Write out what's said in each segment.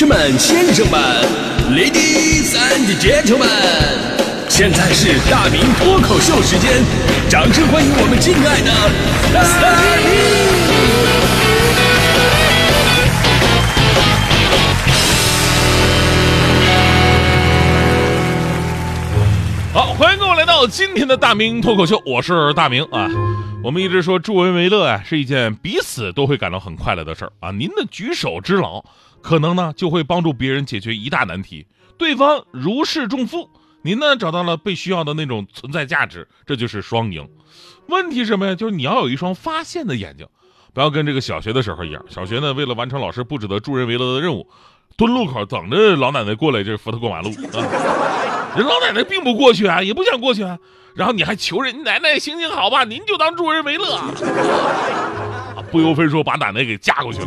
士们、先生们，Ladies and Gentlemen，现在是大明脱口秀时间，掌声欢迎我们敬爱的大明！好，欢迎各位来到今天的大明脱口秀，我是大明啊。我们一直说助人为乐啊，是一件彼此都会感到很快乐的事儿啊。您的举手之劳，可能呢就会帮助别人解决一大难题，对方如释重负，您呢找到了被需要的那种存在价值，这就是双赢。问题什么呀？就是你要有一双发现的眼睛，不要跟这个小学的时候一样。小学呢，为了完成老师布置的助人为乐的任务，蹲路口等着老奶奶过来，这扶他过马路啊。人老奶奶并不过去啊，也不想过去啊，然后你还求人奶奶行行好吧，您就当助人为乐啊，不由分说把奶奶给嫁过去了。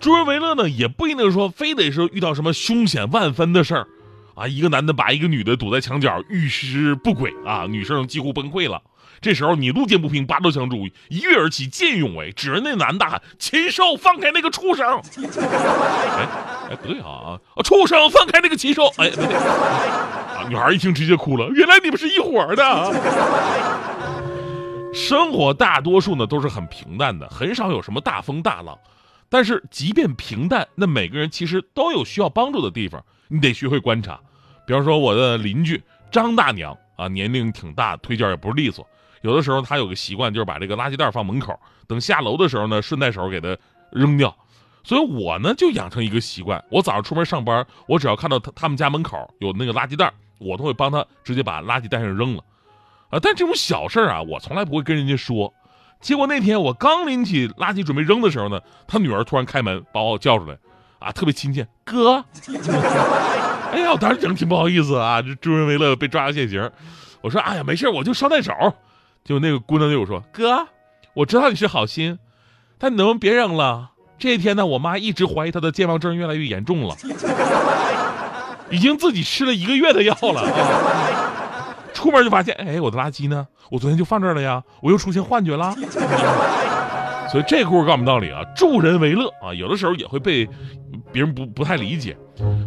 助人为乐呢，也不一定说非得是遇到什么凶险万分的事儿啊，一个男的把一个女的堵在墙角，遇事不轨啊，女生几乎崩溃了。这时候你路见不平，拔刀相助，一跃而起，见义勇为，指着那男的喊：“禽兽，放开那个畜生！”哎哎，不对啊啊！畜生，放开那个禽兽！哎，不对啊！女孩一听直接哭了，原来你们是一伙的。生活大多数呢都是很平淡的，很少有什么大风大浪。但是即便平淡，那每个人其实都有需要帮助的地方，你得学会观察。比方说我的邻居张大娘啊，年龄挺大，腿脚也不是利索。有的时候她有个习惯，就是把这个垃圾袋放门口，等下楼的时候呢，顺带手给它扔掉。所以我呢就养成一个习惯，我早上出门上班，我只要看到他他们家门口有那个垃圾袋，我都会帮他直接把垃圾袋上扔了。啊，但这种小事啊，我从来不会跟人家说。结果那天我刚拎起垃圾准备扔的时候呢，他女儿突然开门把我叫出来，啊，特别亲切，哥。哎呀，我当时整挺不好意思啊，这助人为乐被抓个现行。我说，哎呀，没事，我就捎带手。就那个姑娘对我说：“哥，我知道你是好心，但你能不能别扔了？这一天呢，我妈一直怀疑她的健忘症越来越严重了，已经自己吃了一个月的药了。出门就发现，哎，我的垃圾呢？我昨天就放这儿了呀，我又出现幻觉了。所以这故事告诉我们道理啊，助人为乐啊，有的时候也会被别人不不太理解。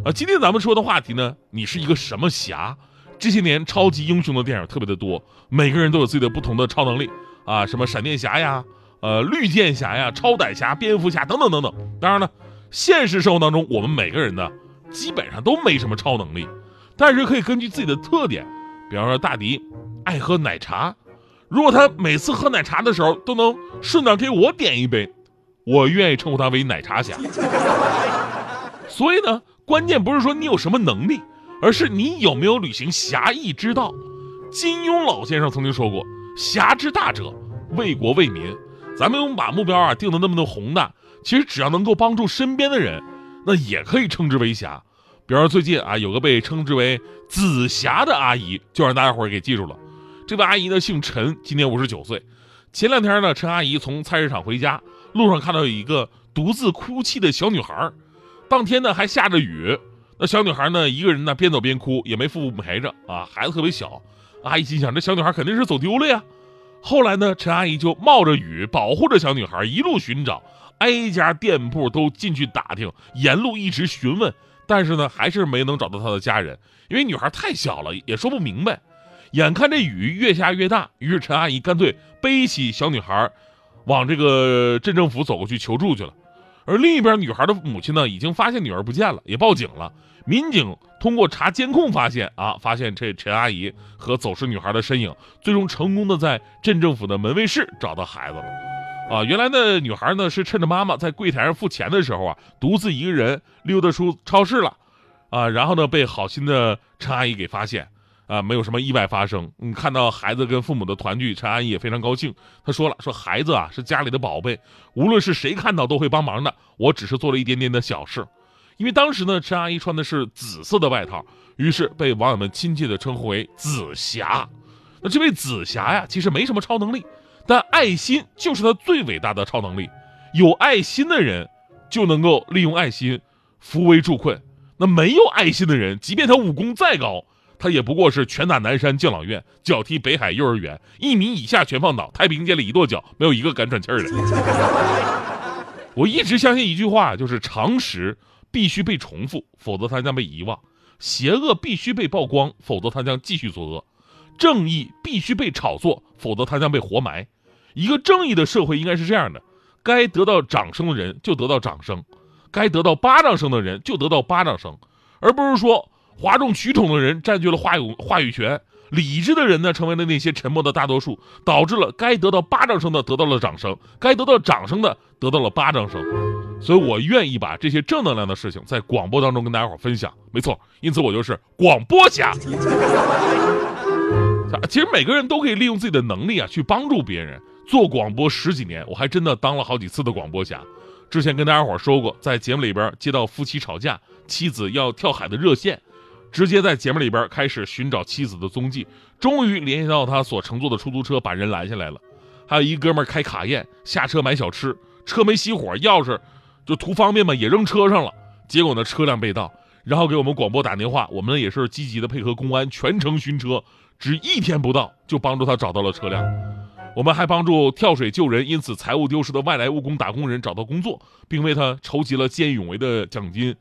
啊，今天咱们说的话题呢，你是一个什么侠？”这些年，超级英雄的电影特别的多，每个人都有自己的不同的超能力啊，什么闪电侠呀，呃，绿箭侠呀，超胆侠、蝙蝠侠等等等等。当然了，现实生活当中，我们每个人呢，基本上都没什么超能力，但是可以根据自己的特点，比方说大迪爱喝奶茶，如果他每次喝奶茶的时候都能顺道给我点一杯，我愿意称呼他为奶茶侠。所以呢，关键不是说你有什么能力。而是你有没有履行侠义之道？金庸老先生曾经说过：“侠之大者，为国为民。”咱们用把目标啊定的那么的宏大，其实只要能够帮助身边的人，那也可以称之为侠。比方说最近啊，有个被称之为“紫霞”的阿姨，就让大家伙儿给记住了。这位阿姨呢姓陈，今年五十九岁。前两天呢，陈阿姨从菜市场回家，路上看到有一个独自哭泣的小女孩。当天呢还下着雨。那小女孩呢？一个人呢，边走边哭，也没父母陪着啊。孩子特别小，阿姨心想，这小女孩肯定是走丢了呀。后来呢，陈阿姨就冒着雨，保护着小女孩，一路寻找，挨家店铺都进去打听，沿路一直询问，但是呢，还是没能找到她的家人，因为女孩太小了，也说不明白。眼看这雨越下越大，于是陈阿姨干脆背起小女孩，往这个镇政府走过去求助去了。而另一边，女孩的母亲呢，已经发现女儿不见了，也报警了。民警通过查监控发现啊，发现这陈阿姨和走失女孩的身影，最终成功的在镇政府的门卫室找到孩子了。啊，原来呢，女孩呢是趁着妈妈在柜台上付钱的时候啊，独自一个人溜达出超市了，啊，然后呢被好心的陈阿姨给发现。啊，没有什么意外发生。你看到孩子跟父母的团聚，陈阿姨也非常高兴。她说了，说孩子啊是家里的宝贝，无论是谁看到都会帮忙的。我只是做了一点点的小事。因为当时呢，陈阿姨穿的是紫色的外套，于是被网友们亲切的称呼为紫霞。那这位紫霞呀，其实没什么超能力，但爱心就是他最伟大的超能力。有爱心的人就能够利用爱心扶危助困。那没有爱心的人，即便他武功再高，他也不过是拳打南山敬老院，脚踢北海幼儿园，一米以下全放倒，太平间里一跺脚，没有一个敢喘气儿的。我一直相信一句话，就是常识必须被重复，否则它将被遗忘；邪恶必须被曝光，否则它将继续作恶；正义必须被炒作，否则它将被活埋。一个正义的社会应该是这样的：该得到掌声的人就得到掌声，该得到巴掌声的人就得到巴掌声，而不是说哗众取宠的人占据了话语话语权。理智的人呢，成为了那些沉默的大多数，导致了该得到巴掌声的得到了掌声，该得到掌声的得到了巴掌声。所以我愿意把这些正能量的事情在广播当中跟大家伙分享。没错，因此我就是广播侠。其实每个人都可以利用自己的能力啊，去帮助别人。做广播十几年，我还真的当了好几次的广播侠。之前跟大家伙说过，在节目里边接到夫妻吵架、妻子要跳海的热线。直接在节目里边开始寻找妻子的踪迹，终于联系到他所乘坐的出租车，把人拦下来了。还有一哥们开卡宴下车买小吃，车没熄火，钥匙就图方便嘛，也扔车上了。结果呢，车辆被盗，然后给我们广播打电话，我们也是积极的配合公安，全程巡车，只一天不到就帮助他找到了车辆。我们还帮助跳水救人，因此财物丢失的外来务工打工人找到工作，并为他筹集了见义勇为的奖金。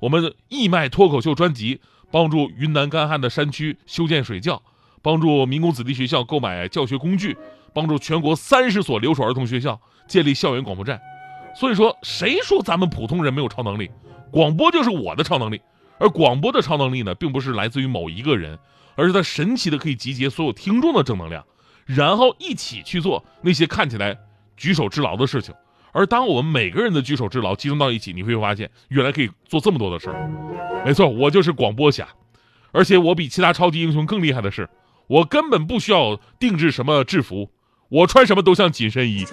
我们义卖脱口秀专辑。帮助云南干旱的山区修建水窖，帮助民工子弟学校购买教学工具，帮助全国三十所留守儿童学校建立校园广播站。所以说，谁说咱们普通人没有超能力？广播就是我的超能力。而广播的超能力呢，并不是来自于某一个人，而是它神奇的可以集结所有听众的正能量，然后一起去做那些看起来举手之劳的事情。而当我们每个人的举手之劳集中到一起，你会发现，原来可以做这么多的事儿。没错，我就是广播侠，而且我比其他超级英雄更厉害的是，我根本不需要定制什么制服，我穿什么都像紧身衣。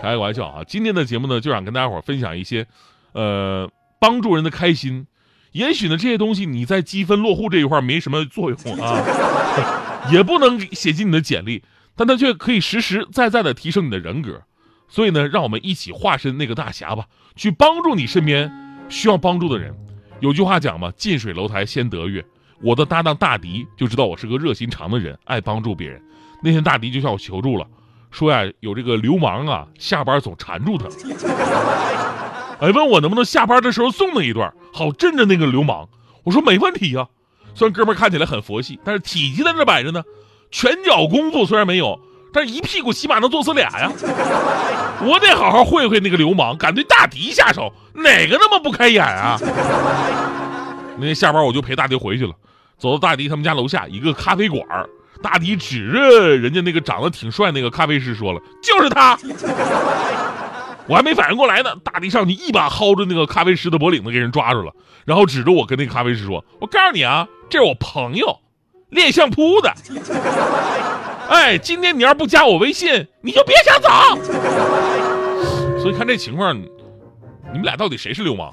开个玩笑啊！今天的节目呢，就想跟大家伙分享一些，呃，帮助人的开心。也许呢，这些东西你在积分落户这一块没什么作用啊，也不能写进你的简历，但它却可以实实在在的提升你的人格。所以呢，让我们一起化身那个大侠吧，去帮助你身边需要帮助的人。有句话讲嘛，“近水楼台先得月”。我的搭档大迪就知道我是个热心肠的人，爱帮助别人。那天大迪就向我求助了，说呀，有这个流氓啊，下班总缠住他，哎，问我能不能下班的时候送他一段，好镇着那个流氓。我说没问题呀。虽然哥们看起来很佛系，但是体积在这摆着呢，拳脚功夫虽然没有。但是一屁股起码能坐死俩呀！我得好好会会那个流氓，敢对大迪下手，哪个那么不开眼啊？那天下班我就陪大迪回去了，走到大迪他们家楼下一个咖啡馆，大迪指着人家那个长得挺帅那个咖啡师说了：“就是他。”我还没反应过来呢，大地上去一把薅着那个咖啡师的脖领子，给人抓住了，然后指着我跟那个咖啡师说：“我告诉你啊，这是我朋友，练相扑的。”哎，今天你要不加我微信，你就别想走。所以看这情况，你们俩到底谁是流氓？